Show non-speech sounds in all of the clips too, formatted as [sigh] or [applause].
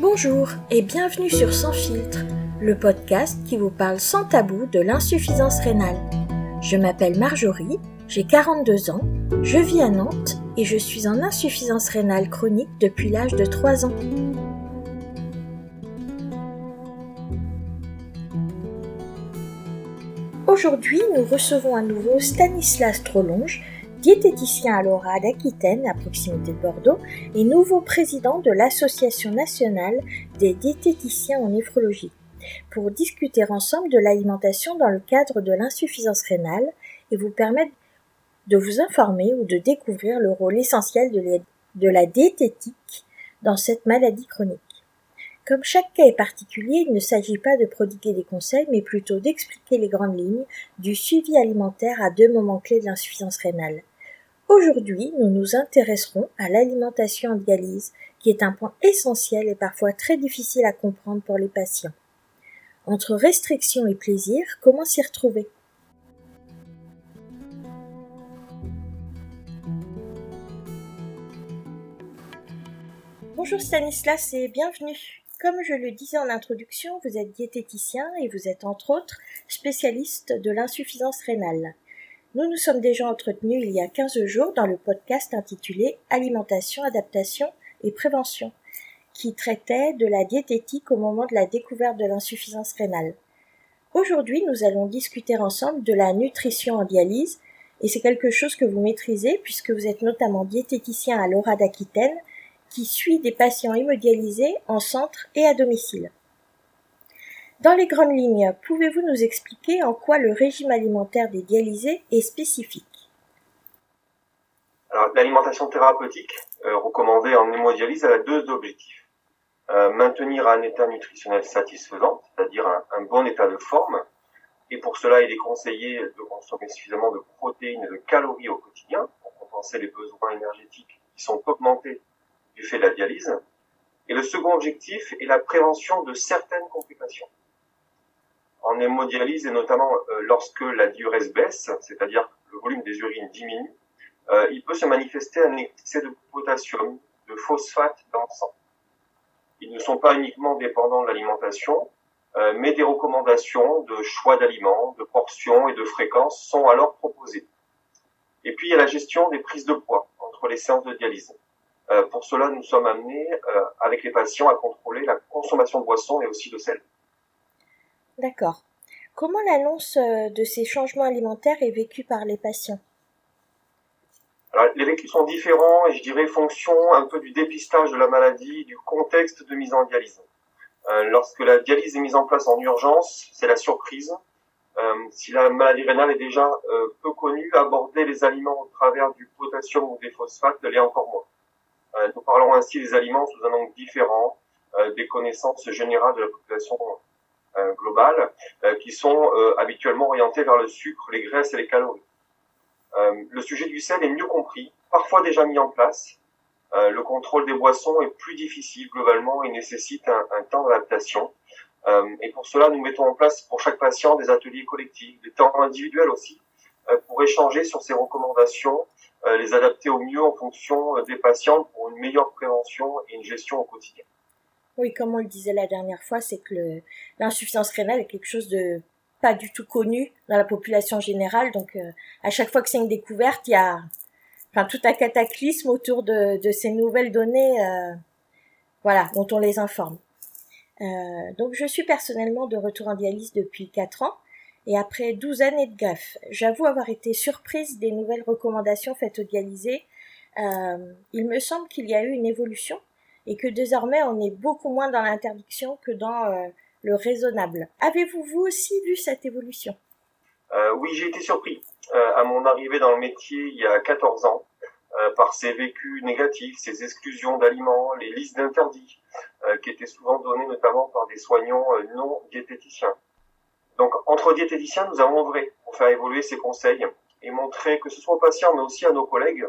Bonjour et bienvenue sur Sans filtre, le podcast qui vous parle sans tabou de l'insuffisance rénale. Je m'appelle Marjorie, j'ai 42 ans, je vis à Nantes et je suis en insuffisance rénale chronique depuis l'âge de 3 ans. Aujourd'hui, nous recevons à nouveau Stanislas Trolonge, diététicien à l'ORA d'Aquitaine, à proximité de Bordeaux, et nouveau président de l'Association nationale des diététiciens en néphrologie, pour discuter ensemble de l'alimentation dans le cadre de l'insuffisance rénale et vous permettre de vous informer ou de découvrir le rôle essentiel de la diététique dans cette maladie chronique. Comme chaque cas est particulier, il ne s'agit pas de prodiguer des conseils, mais plutôt d'expliquer les grandes lignes du suivi alimentaire à deux moments clés de l'insuffisance rénale. Aujourd'hui, nous nous intéresserons à l'alimentation en dialyse, qui est un point essentiel et parfois très difficile à comprendre pour les patients. Entre restriction et plaisir, comment s'y retrouver? Bonjour Stanislas et bienvenue. Comme je le disais en introduction, vous êtes diététicien et vous êtes entre autres spécialiste de l'insuffisance rénale. Nous nous sommes déjà entretenus il y a 15 jours dans le podcast intitulé Alimentation, adaptation et prévention, qui traitait de la diététique au moment de la découverte de l'insuffisance rénale. Aujourd'hui, nous allons discuter ensemble de la nutrition en dialyse, et c'est quelque chose que vous maîtrisez puisque vous êtes notamment diététicien à l'Aura d'Aquitaine, qui suit des patients hémodialysés en centre et à domicile. Dans les grandes lignes, pouvez-vous nous expliquer en quoi le régime alimentaire des dialysés est spécifique? L'alimentation thérapeutique euh, recommandée en hémodialyse a deux objectifs. Euh, maintenir un état nutritionnel satisfaisant, c'est-à-dire un, bon état de forme, et pour cela, il est conseillé de consommer suffisamment de protéines et de calories au quotidien pour compenser les besoins énergétiques qui sont augmentés du fait de la dialyse. Et le second objectif est la prévention de certaines complications en hémodialyse et notamment euh, lorsque la diurèse baisse, c'est-à-dire le volume des urines diminue, euh, il peut se manifester un excès de potassium, de phosphate dans le sang. Ils ne sont pas uniquement dépendants de l'alimentation, euh, mais des recommandations de choix d'aliments, de portions et de fréquences sont alors proposées. Et puis il y a la gestion des prises de poids entre les séances de dialyse. pour cela, nous sommes amenés avec les patients à contrôler la consommation de boissons et aussi de sel. D'accord. Comment l'annonce euh, de ces changements alimentaires est vécue par les patients? Alors, les vécus sont différents et je dirais fonction un peu du dépistage de la maladie, du contexte de mise en dialyse. Euh, lorsque la dialyse est mise en place en urgence, c'est la surprise. Euh, si la maladie rénale est déjà peu connue, aborder les aliments au travers du potassium ou des phosphates l'est encore moins. nous parlons ainsi des aliments sous un angle différent, des connaissances générales de la population globales euh, qui sont euh, habituellement orientées vers le sucre, les graisses et les calories. le sujet du sel est mieux compris, parfois déjà mis en place. le contrôle des boissons est plus difficile globalement et nécessite un, un temps d'adaptation. et pour cela, nous mettons en place pour chaque patient des ateliers collectifs, des temps individuels aussi, pour échanger sur ces recommandations, les adapter au mieux en fonction des patients pour une meilleure prévention et une gestion au quotidien. Oui, comme on le disait la dernière fois, c'est que l'insuffisance rénale est quelque chose de pas du tout connu dans la population générale. Donc, euh, à chaque fois que c'est une découverte, il y a enfin, tout un cataclysme autour de, ces nouvelles données euh, voilà, dont on les informe. Euh, donc, je suis personnellement de retour en dialyse depuis 4 ans. Et après 12 années de greffe, j'avoue avoir été surprise des nouvelles recommandations faites aux dialysés. il me semble qu'il y a eu une évolution et que désormais on est beaucoup moins dans l'interdiction que dans euh, le raisonnable. Avez-vous vous aussi vu cette évolution? Euh, Oui, j'ai été surpris euh, à mon arrivée dans le métier il y a 14 ans par ces vécus négatifs, ces exclusions d'aliments, les listes d'interdits qui étaient souvent données notamment par des soignants non diététiciens. Donc entre diététiciens, nous avons œuvré pour faire évoluer ces conseils et montrer que ce soit aux patients mais aussi à nos collègues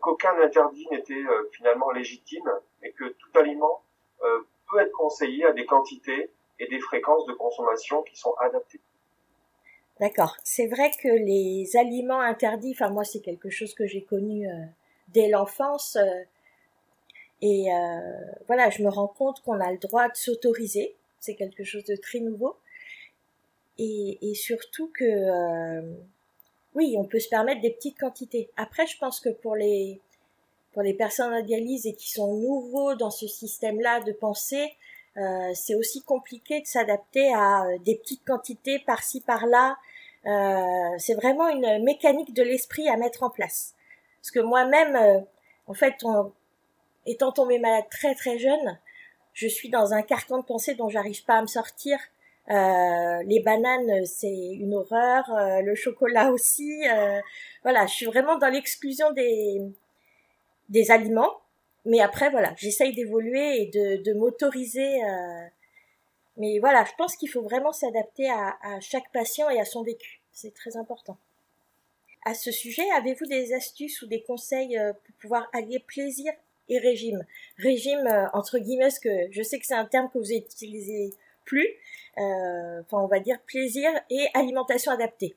qu'aucun interdit n'était euh, finalement légitime et que tout aliment euh, peut être conseillé à des quantités et des fréquences de consommation qui sont adaptées. D'accord. C'est vrai que les aliments interdits, enfin moi c'est quelque chose que j'ai connu dès l'enfance. Et voilà, je me rends compte qu'on a le droit de s'autoriser. C'est quelque chose de très nouveau. Et, et surtout que oui, on peut se permettre des petites quantités. Après, je pense que pour les pour les personnes en dialyse et qui sont nouveaux dans ce système-là de pensée, euh, c'est aussi compliqué de s'adapter à euh, des petites quantités par-ci par-là. Euh, c'est vraiment une mécanique de l'esprit à mettre en place. Parce que moi-même, euh, en fait, étant tombée malade très très jeune, je suis dans un carcan de pensée dont j'arrive pas à me sortir. Euh, les bananes, c'est une horreur. le chocolat aussi. voilà, je suis vraiment dans l'exclusion des des aliments. Mais après, voilà, j'essaye d'évoluer et de, de m'autoriser. Euh... Mais voilà, je pense qu'il faut vraiment s'adapter à, à, chaque patient et à son vécu. C'est très important. À ce sujet, avez-vous des astuces ou des conseils euh, pour pouvoir allier plaisir et régime? Régime, euh, entre guillemets, que je sais que c'est un terme que vous utilisez plus. Euh, enfin, on va dire plaisir et alimentation adaptée.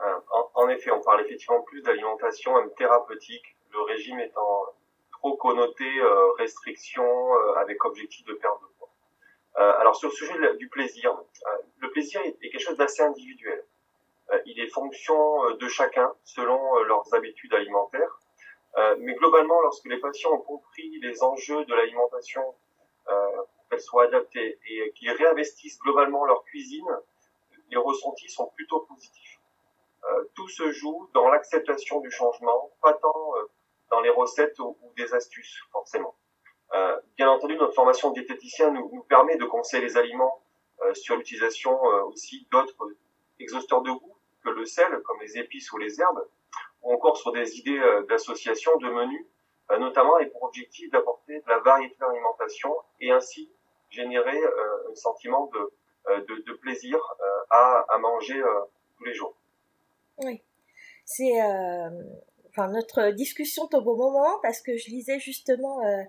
En, en effet, on parle effectivement plus d'alimentation thérapeutique le régime étant trop connoté euh, restriction euh, avec objectif de perte de poids. Euh, alors sur le sujet du plaisir, le plaisir est, quelque chose d'assez individuel. il est fonction de chacun selon leurs habitudes alimentaires. mais globalement, lorsque les patients ont compris les enjeux de l'alimentation, euh, qu'elle soit adaptée et qu'ils réinvestissent globalement leur cuisine, les ressentis sont plutôt positifs. Euh, tout se joue dans l'acceptation du changement, pas tant dans les recettes ou, des astuces, forcément. Euh, bien entendu, notre formation de diététicien nous, nous permet de conseiller les aliments euh, sur l'utilisation euh, aussi d'autres exhausteurs de goût que le sel, comme les épices ou les herbes, ou encore sur des idées d'association de menus, notamment avec pour objectif d'apporter de la variété d'alimentation et ainsi générer un sentiment de, de, de plaisir à, à manger tous les jours. Oui, c'est enfin notre discussion au bon moment parce que je lisais justement euh,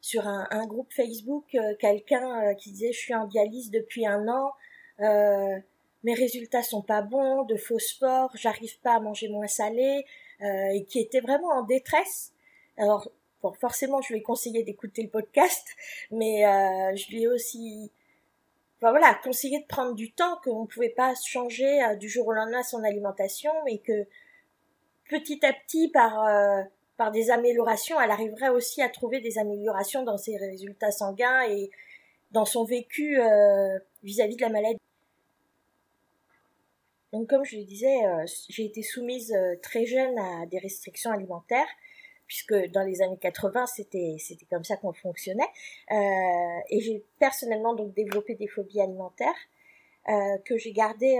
sur un, groupe Facebook euh, quelqu'un euh, qui disait je suis en dialyse depuis un an, mes résultats sont pas bons, de faux sport, j'arrive pas à manger moins salé et qui était vraiment en détresse. Alors forcément je lui ai conseillé d'écouter le podcast, mais je lui ai aussi voilà, conseillé de prendre du temps, qu'on ne pouvait pas changer du jour au lendemain son alimentation, mais que petit à petit, par, euh, par des améliorations, elle arriverait aussi à trouver des améliorations dans ses résultats sanguins et dans son vécu euh, vis-à-vis de la maladie. Donc comme je le disais, euh, j'ai été soumise très jeune à des restrictions alimentaires, puisque dans les années 80, c'était c'était comme ça qu'on fonctionnait. et j'ai personnellement donc développé des phobies alimentaires que j'ai gardées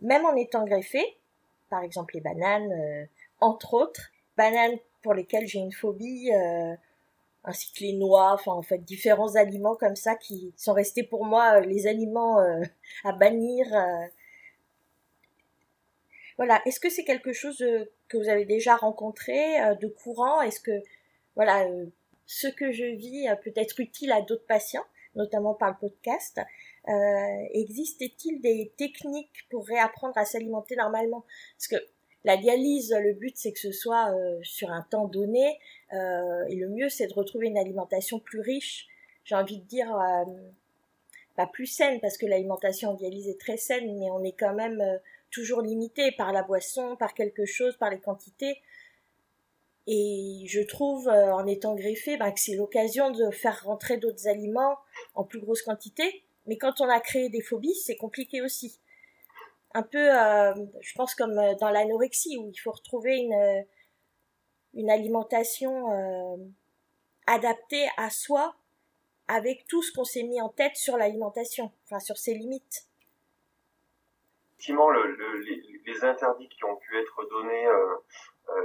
même en étant greffée, par exemple les bananes, entre autres, bananes pour lesquelles j'ai une phobie, euh, ainsi que les noix, enfin en fait différents aliments comme ça qui sont restés pour moi euh, les aliments euh, à bannir. Voilà, est-ce que c'est quelque chose que vous avez déjà rencontré de courant? Est-ce que voilà ce que je vis peut être utile à d'autres patients, notamment par le podcast? Existe-t-il des techniques pour réapprendre à s'alimenter normalement? Parce que la dialyse, le but c'est que ce soit euh, sur un temps donné, euh, et le mieux c'est de retrouver une alimentation plus riche, j'ai envie de dire euh, pas plus saine, parce que l'alimentation en dialyse est très saine, mais on est quand même toujours limité par la boisson, par quelque chose, par les quantités. Et je trouve, en étant greffé, bah, que c'est l'occasion de faire rentrer d'autres aliments en plus grosse quantité. Mais quand on a créé des phobies, c'est compliqué aussi un peu, euh, je pense comme euh, dans l'anorexie où il faut retrouver une euh, une alimentation adaptée à soi avec tout ce qu'on s'est mis en tête sur l'alimentation, enfin sur ses limites. Effectivement, le, les, interdits qui ont pu être donnés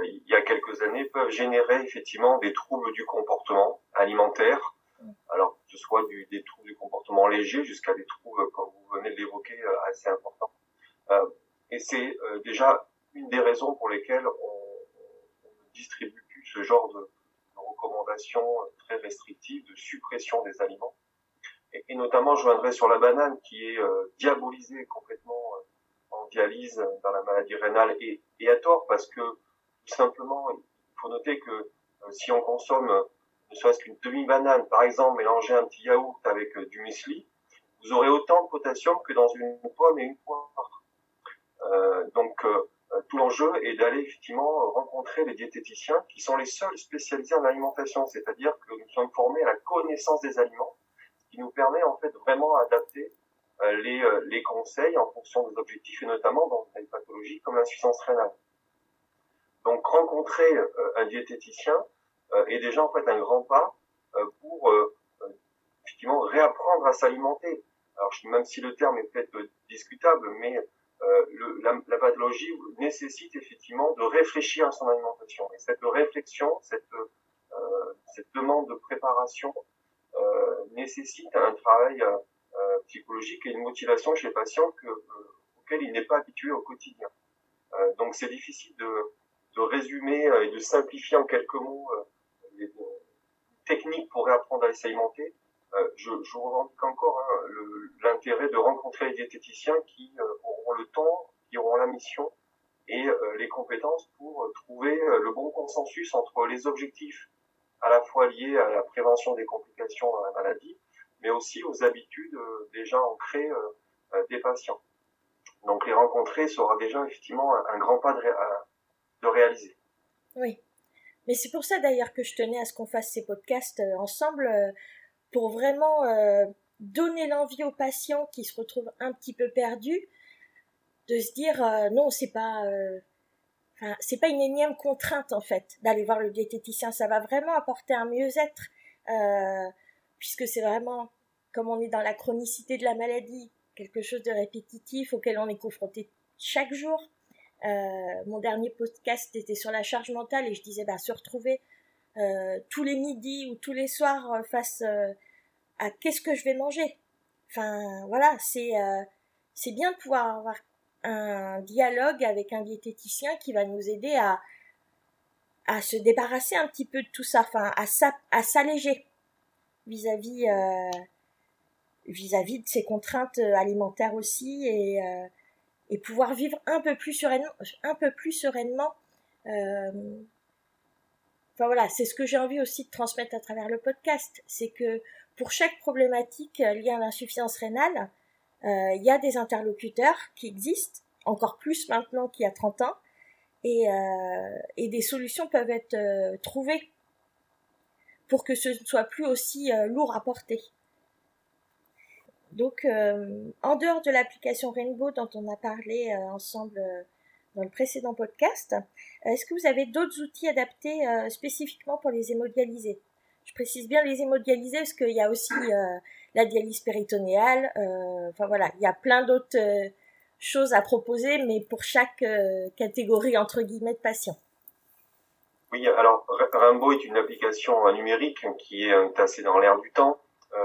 il y a quelques années peuvent générer effectivement des troubles du comportement alimentaire, alors que ce soit des troubles du comportement léger jusqu'à des troubles, comme vous venez de l'évoquer, assez importants. Euh, et c'est euh, déjà une des raisons pour lesquelles on, ne distribue plus ce genre de, recommandations très restrictives de suppression des aliments. Et, notamment, je viendrai sur la banane qui est euh, diabolisée complètement en dialyse dans la maladie rénale et, à tort parce que tout simplement, il faut noter que si on consomme ne ne serait-ce qu'une demi-banane, par exemple, mélanger un petit yaourt avec du muesli, vous aurez autant de potassium que dans une pomme et une poire. Euh, donc, tout l'enjeu est d'aller effectivement rencontrer les diététiciens qui sont les seuls spécialisés en alimentation, c'est-à-dire que nous sommes formés à la connaissance des aliments, ce qui nous permet en fait vraiment d'adapter les, les conseils en fonction des objectifs et notamment dans des pathologies comme l'insuffisance rénale. Donc rencontrer un diététicien est déjà en fait un grand pas pour effectivement réapprendre à s'alimenter. Alors même si le terme est peut-être discutable, mais euh, le, la, la, pathologie nécessite effectivement de réfléchir à son alimentation. Et cette réflexion, cette, euh, cette demande de préparation euh, nécessite un travail euh, euh, psychologique et une motivation chez le patient que, auquel il n'est pas habitué au quotidien. donc c'est difficile de, résumer et de simplifier en quelques mots les techniques pour réapprendre à s'alimenter. Euh, je, je revendique encore hein, l'intérêt de rencontrer les diététiciens qui euh, auront le temps, qui auront la mission et euh, les compétences pour trouver le bon consensus entre les objectifs à la fois liés à la prévention des complications dans la maladie, mais aussi aux habitudes déjà ancrées des patients. Donc les rencontrer sera déjà effectivement un, grand pas de, réaliser. Oui. Mais c'est pour ça d'ailleurs que je tenais à ce qu'on fasse ces podcasts ensemble pour vraiment euh, donner l'envie aux patients qui se retrouvent un petit peu perdus de se dire euh, non c'est pas euh, c'est pas une énième contrainte en fait d'aller voir le diététicien ça va vraiment apporter un mieux-être puisque c'est vraiment comme on est dans la chronicité de la maladie quelque chose de répétitif auquel on est confronté chaque jour mon dernier podcast était sur la charge mentale et je disais bah se retrouver euh, tous les midis ou tous les soirs euh, face euh, à qu'est-ce que je vais manger? Enfin voilà, c'est c'est bien de pouvoir avoir un dialogue avec un diététicien qui va nous aider à à se débarrasser un petit peu de tout ça, enfin à à s'alléger vis-à-vis vis-à-vis de ces contraintes alimentaires aussi et et pouvoir vivre un peu plus sereinement un peu plus sereinement euh, Enfin voilà, c'est ce que j'ai envie aussi de transmettre à travers le podcast, c'est que pour chaque problématique euh, liée à l'insuffisance rénale, euh, il y a des interlocuteurs qui existent, encore plus maintenant qu'il y a 30 ans, et, euh, et des solutions peuvent être euh, trouvées pour que ce ne soit plus aussi euh, lourd à porter. Donc, en dehors de l'application Rainbow dont on a parlé ensemble dans le précédent podcast. Euh, est-ce que vous avez d'autres outils adaptés euh, spécifiquement pour les hémodialysés Je précise bien les hémodialysés parce qu'il y a aussi euh, la dialyse péritonéale. enfin voilà, il y a plein d'autres choses à proposer, mais pour chaque catégorie entre guillemets de patients. Oui, alors Rainbow est une application numérique qui est assez dans l'air du temps.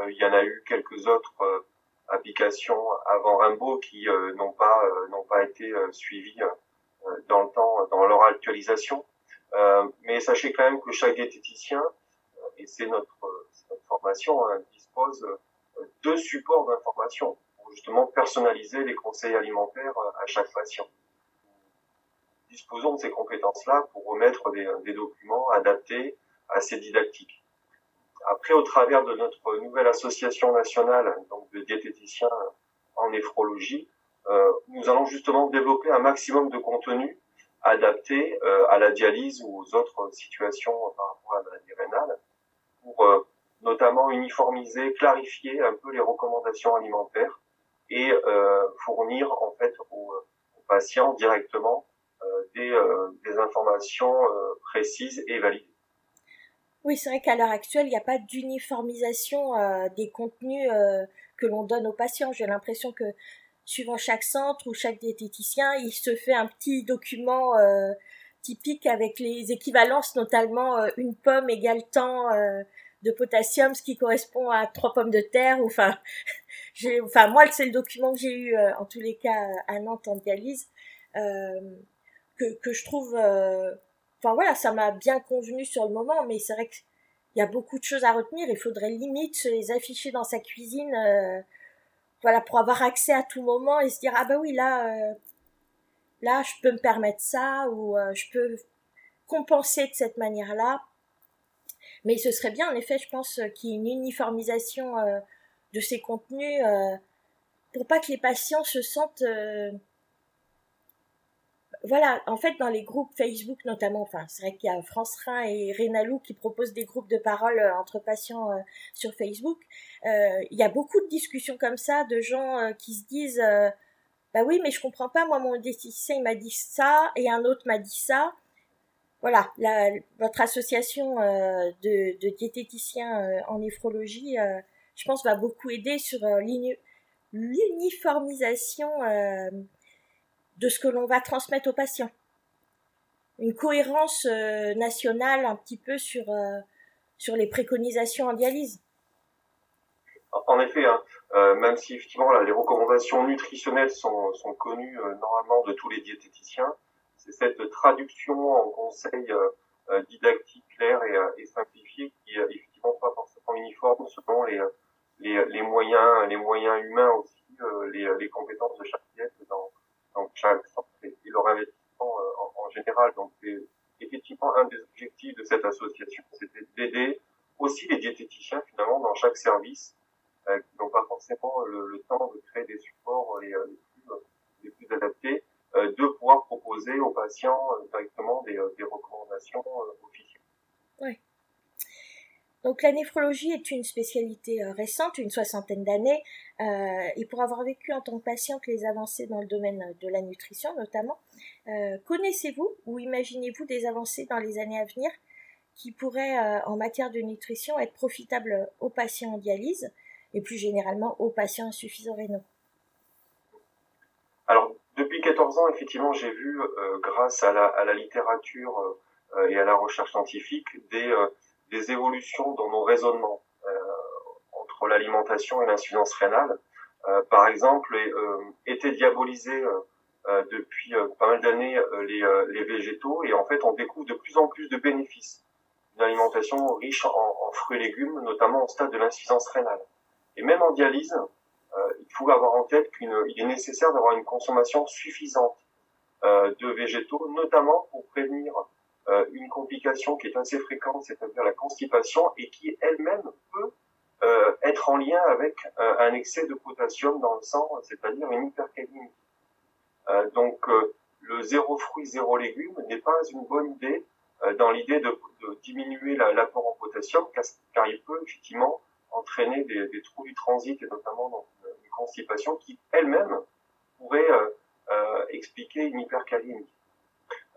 il y en a eu quelques autres applications avant Rainbow qui n'ont pas n'ont pas été suivies euh, dans le temps, dans leur actualisation. Euh, mais sachez quand même que chaque diététicien, euh, et c'est notre, notre, formation, hein, dispose de supports d'information pour justement personnaliser les conseils alimentaires à chaque patient. Disposons de ces compétences-là pour remettre des, des, documents adaptés à ces didactiques. Après, au travers de notre nouvelle association nationale donc de diététiciens en néphrologie, euh, nous allons justement développer un maximum de contenu adapté euh, à la dialyse ou aux autres situations par rapport à la maladie rénale pour euh, notamment uniformiser, clarifier un peu les recommandations alimentaires et fournir en fait aux, patients directement des, des, informations précises et validées. Oui, c'est vrai qu'à l'heure actuelle, il n'y a pas d'uniformisation des contenus que l'on donne aux patients. J'ai l'impression que suivant chaque centre ou chaque diététicien, il se fait un petit document euh, typique avec les équivalences, notamment euh, une pomme égale tant euh, de potassium, ce qui correspond à trois pommes de terre. Enfin, [laughs] j'ai, enfin moi c'est le document que j'ai eu en tous les cas à Nantes en dialyse que que je trouve. Enfin voilà, ça m'a bien convenu sur le moment, mais c'est vrai qu'il y a beaucoup de choses à retenir. Il faudrait limite se les afficher dans sa cuisine voilà pour avoir accès à tout moment et se dire ah bah oui là euh, là je peux me permettre ça ou euh, je peux compenser de cette manière là Mais ce serait bien, en effet, je pense, qu'il y ait une uniformisation de ces contenus pour pas que les patients se sentent voilà, en fait, dans les groupes Facebook notamment, enfin, c'est vrai qu'il y a France Rhin et Rénalou qui proposent des groupes de parole euh, entre patients euh, sur Facebook. Euh, il y a beaucoup de discussions comme ça, de gens qui se disent, bah oui, mais je comprends pas, moi, mon diététicien, il m'a dit ça, et un autre m'a dit ça. Voilà, la, votre association de, de, diététiciens en néphrologie, je pense, va beaucoup aider sur l'uniformisation de ce que l'on va transmettre aux patients. Une cohérence euh, nationale un petit peu sur, euh, sur les préconisations en dialyse. En effet, hein, euh, même si effectivement les recommandations nutritionnelles sont, sont connues normalement de tous les diététiciens, c'est cette traduction en conseils didactiques clairs et, et simplifiés qui effectivement pas forcément uniforme selon les, les, les moyens les moyens humains aussi, les, les compétences de chaque diète dans, donc et leur investissement euh, en, général. Donc effectivement un des objectifs de cette association, c'était d'aider aussi les diététiciens finalement dans chaque service euh, qui n'ont pas forcément le, temps de créer des supports les, euh, les, plus, adaptés, de pouvoir proposer aux patients directement des, des recommandations officielles. Ouais. Donc la néphrologie est une spécialité euh, récente, une soixantaine d'années, euh, et pour avoir vécu en tant que patiente les avancées dans le domaine de la nutrition notamment, euh, connaissez-vous ou imaginez-vous des avancées dans les années à venir qui pourraient en matière de nutrition être profitables aux patients en dialyse et plus généralement aux patients insuffisants rénaux? Alors depuis 14 ans, effectivement, j'ai vu, grâce à la, à la littérature et à la recherche scientifique, des des évolutions dans nos raisonnements euh, entre l'alimentation et l'insuffisance rénale. Euh, par exemple, euh, étaient diabolisés depuis pas mal d'années les, les végétaux et en fait on découvre de plus en plus de bénéfices d'une alimentation riche en, en, fruits et légumes, notamment au stade de l'insuffisance rénale. Et même en dialyse, il faut avoir en tête qu'il est nécessaire d'avoir une consommation suffisante de végétaux, notamment pour prévenir euh, une complication qui est assez fréquente, c'est-à-dire la constipation, et qui elle-même peut euh, être en lien avec euh, un excès de potassium dans le sang, c'est-à-dire une hypercalémie. donc le zéro fruit, zéro légumes n'est pas une bonne idée dans l'idée de, de, diminuer l'apport en potassium, car, il peut effectivement entraîner des, des trous du transit et notamment dans une, constipation qui elle-même pourrait expliquer une hypercalémie.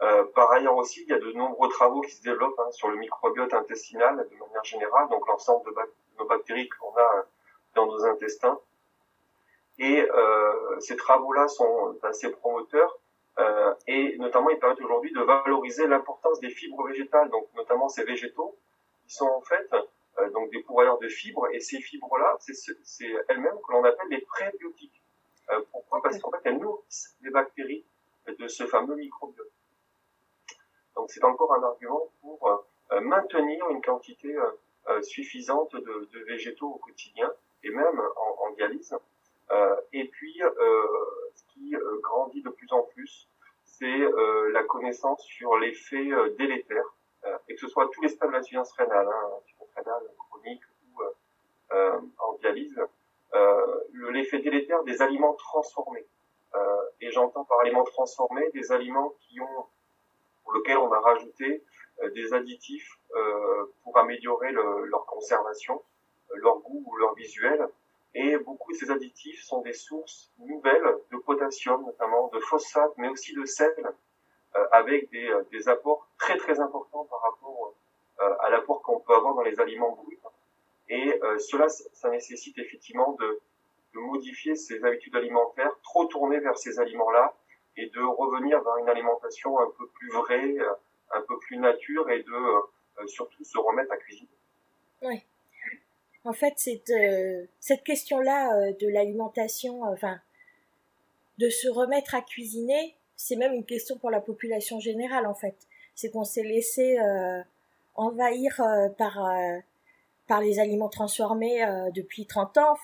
Euh, par ailleurs aussi, il y a de nombreux travaux qui se développent hein, sur le microbiote intestinal de manière générale, donc l'ensemble de, nos bactéries qu'on a euh, dans nos intestins. Et euh, ces travaux-là sont assez promoteurs euh, et notamment ils permettent aujourd'hui de valoriser l'importance des fibres végétales, donc notamment ces végétaux qui sont en fait euh, donc des pourvoyeurs de fibres et ces fibres-là, c'est elles-mêmes que l'on appelle les prébiotiques. pourquoi? Parce qu'en fait elles nourrissent les bactéries de ce fameux microbiote. Donc c'est encore un argument pour euh, maintenir une quantité euh, euh, suffisante de, de, végétaux au quotidien et même en, en dialyse. et puis ce qui grandit de plus en plus, c'est la connaissance sur l'effet délétère, et que ce soit tous les stades de l'insuffisance rénale, hein, rénale chronique ou en dialyse, l'effet délétère des aliments transformés. et j'entends par aliments transformés des aliments qui ont lequel on a rajouté euh, des additifs euh, pour améliorer leur conservation, euh, leur goût ou leur visuel. Et beaucoup de ces additifs sont des sources nouvelles de potassium, notamment de phosphate, mais aussi de sel, avec des, apports très très importants par rapport à l'apport qu'on peut avoir dans les aliments bruts. Et cela, ça nécessite effectivement de, de modifier ses habitudes alimentaires, trop tourner vers ces aliments-là, et de revenir vers une alimentation un peu plus vraie, euh, un peu plus nature et de euh, surtout se remettre à cuisiner. Oui. En fait, cette, euh, cette question-là de l'alimentation, enfin, de se remettre à cuisiner, c'est même une question pour la population générale, en fait. C'est qu'on s'est laissé envahir par, par les aliments transformés depuis 30 ans.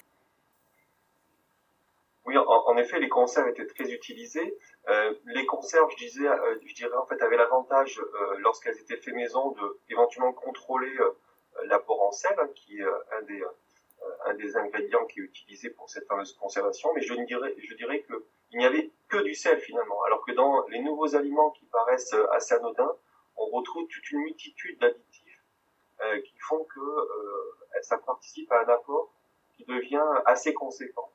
Oui, en, effet, les conserves étaient très utilisées. Euh, les conserves, je disais, euh, je dirais en fait, avaient l'avantage, euh, lorsqu'elles étaient faites maison, de éventuellement contrôler l'apport en sel, hein, qui est un des, un des ingrédients qui est utilisé pour cette fameuse conservation, mais je dirais, je dirais que il n'y avait que du sel finalement, alors que dans les nouveaux aliments qui paraissent assez anodins, on retrouve toute une multitude d'additifs euh, qui font que euh, ça participe à un apport qui devient assez conséquent.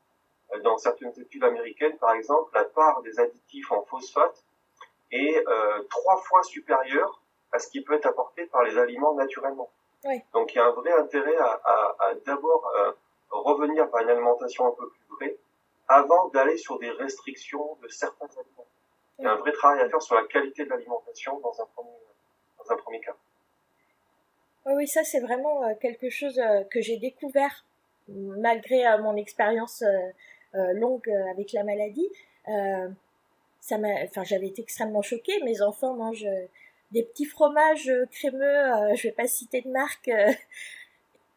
Dans certaines études américaines, par exemple, la part des additifs en phosphate est euh, trois fois supérieure à ce qui peut être apporté par les aliments naturellement. Oui. Donc il y a un vrai intérêt à, à, à d'abord euh, revenir par une alimentation un peu plus vraie avant d'aller sur des restrictions de certains aliments. Il y a un vrai travail à faire sur la qualité de l'alimentation dans un premier, dans un premier cas. Oui, oui, ça c'est vraiment euh, quelque chose que j'ai découvert malgré mon expérience longue avec la maladie. ça m'a, j'avais été extrêmement choquée. Mes enfants mangent des petits fromages crémeux. je vais pas citer de marque.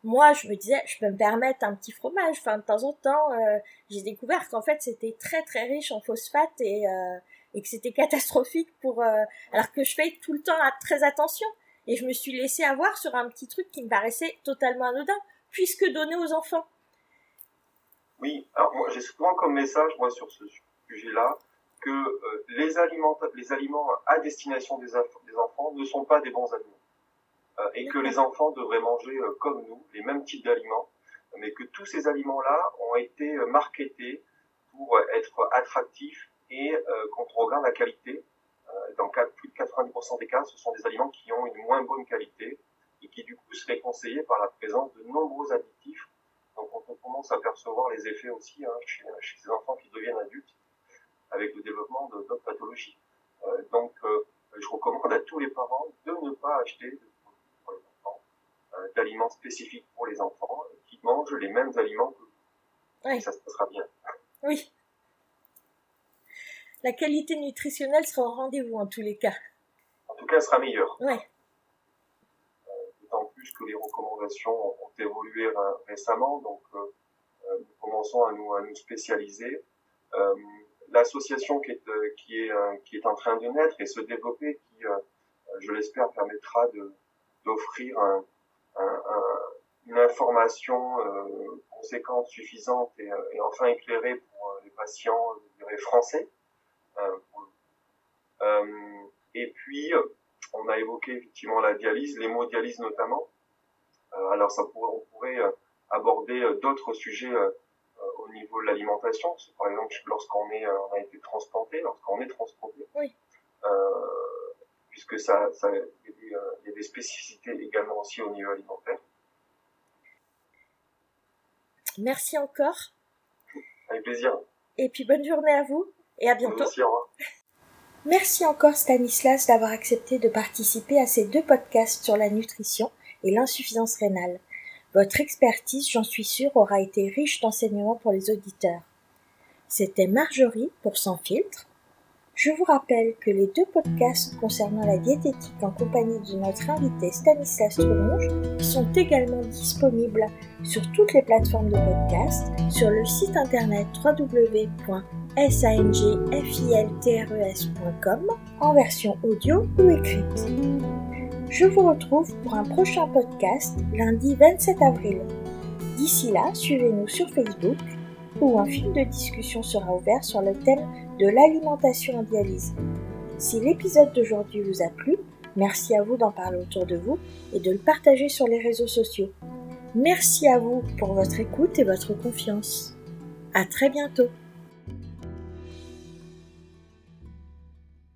moi, je me disais, je peux me permettre un petit fromage. Enfin, de temps en temps, j'ai découvert qu'en fait, c'était très très riche en phosphate et, et que c'était catastrophique pour. alors que je fais tout le temps très attention et je me suis laissée avoir sur un petit truc qui me paraissait totalement anodin, puisque donné aux enfants. Oui, alors moi j'ai souvent comme message, moi, sur ce sujet-là, que euh, les, aliments, les aliments à destination des, des, enfants ne sont pas des bons aliments. Euh, et que les enfants devraient manger euh, comme nous, les mêmes types d'aliments, mais que tous ces aliments-là ont été euh, marketés pour être attractifs et quand on regarde la qualité, euh, dans plus de 90% des cas, ce sont des aliments qui ont une moins bonne qualité et qui du coup seraient conseillés par la présence de nombreux additifs. Donc on commence à percevoir les effets aussi hein, chez, chez, ces enfants qui deviennent adultes avec le développement d'autres pathologies. Euh, donc euh, je recommande à tous les parents de ne pas acheter de pour les enfants, euh, d'aliments spécifiques pour les enfants qui mangent les mêmes aliments que vous. Oui. Et ça se passera bien. Oui, la qualité nutritionnelle sera au rendez-vous en tous les cas. En tout cas, elle sera meilleure. Oui. Euh, D'autant plus que les recommandations ont évolué récemment, donc euh, euh, nous commençons à nous, spécialiser. Euh, L'association qui est, qui, est, en train de naître et se développer, qui, je l'espère, permettra d'offrir un, un, un, une information conséquente, suffisante et, enfin éclairée pour les patients français et puis, on a évoqué effectivement la dialyse, l'hémodialyse notamment. Euh, alors, ça pourrait, on pourrait aborder d'autres sujets au niveau de l'alimentation. Par exemple, lorsqu'on est, on a été transplanté, lorsqu'on est transplanté. Oui. puisque ça, ça, il y, a des, il y a des spécificités également aussi au niveau alimentaire. Merci encore. Avec plaisir. Et puis bonne journée à vous et à bientôt. Merci, au revoir. Merci encore Stanislas d'avoir accepté de participer à ces deux podcasts sur la nutrition et l'insuffisance rénale. Votre expertise, j'en suis sûre, aura été riche d'enseignements pour les auditeurs. C'était Marjorie pour Sans filtre. Je vous rappelle que les deux podcasts concernant la diététique en compagnie de notre invité Stanislas Trelonge sont également disponibles sur toutes les plateformes de podcast, sur le site internet www.sanggfiltres.com en version audio ou écrite. Je vous retrouve pour un prochain podcast lundi 27 avril. D'ici là, suivez-nous sur Facebook où un fil de discussion sera ouvert sur le thème de l'alimentation en dialyse. Si l'épisode d'aujourd'hui vous a plu, merci à vous d'en parler autour de vous et de le partager sur les réseaux sociaux. Merci à vous pour votre écoute et votre confiance. À très bientôt.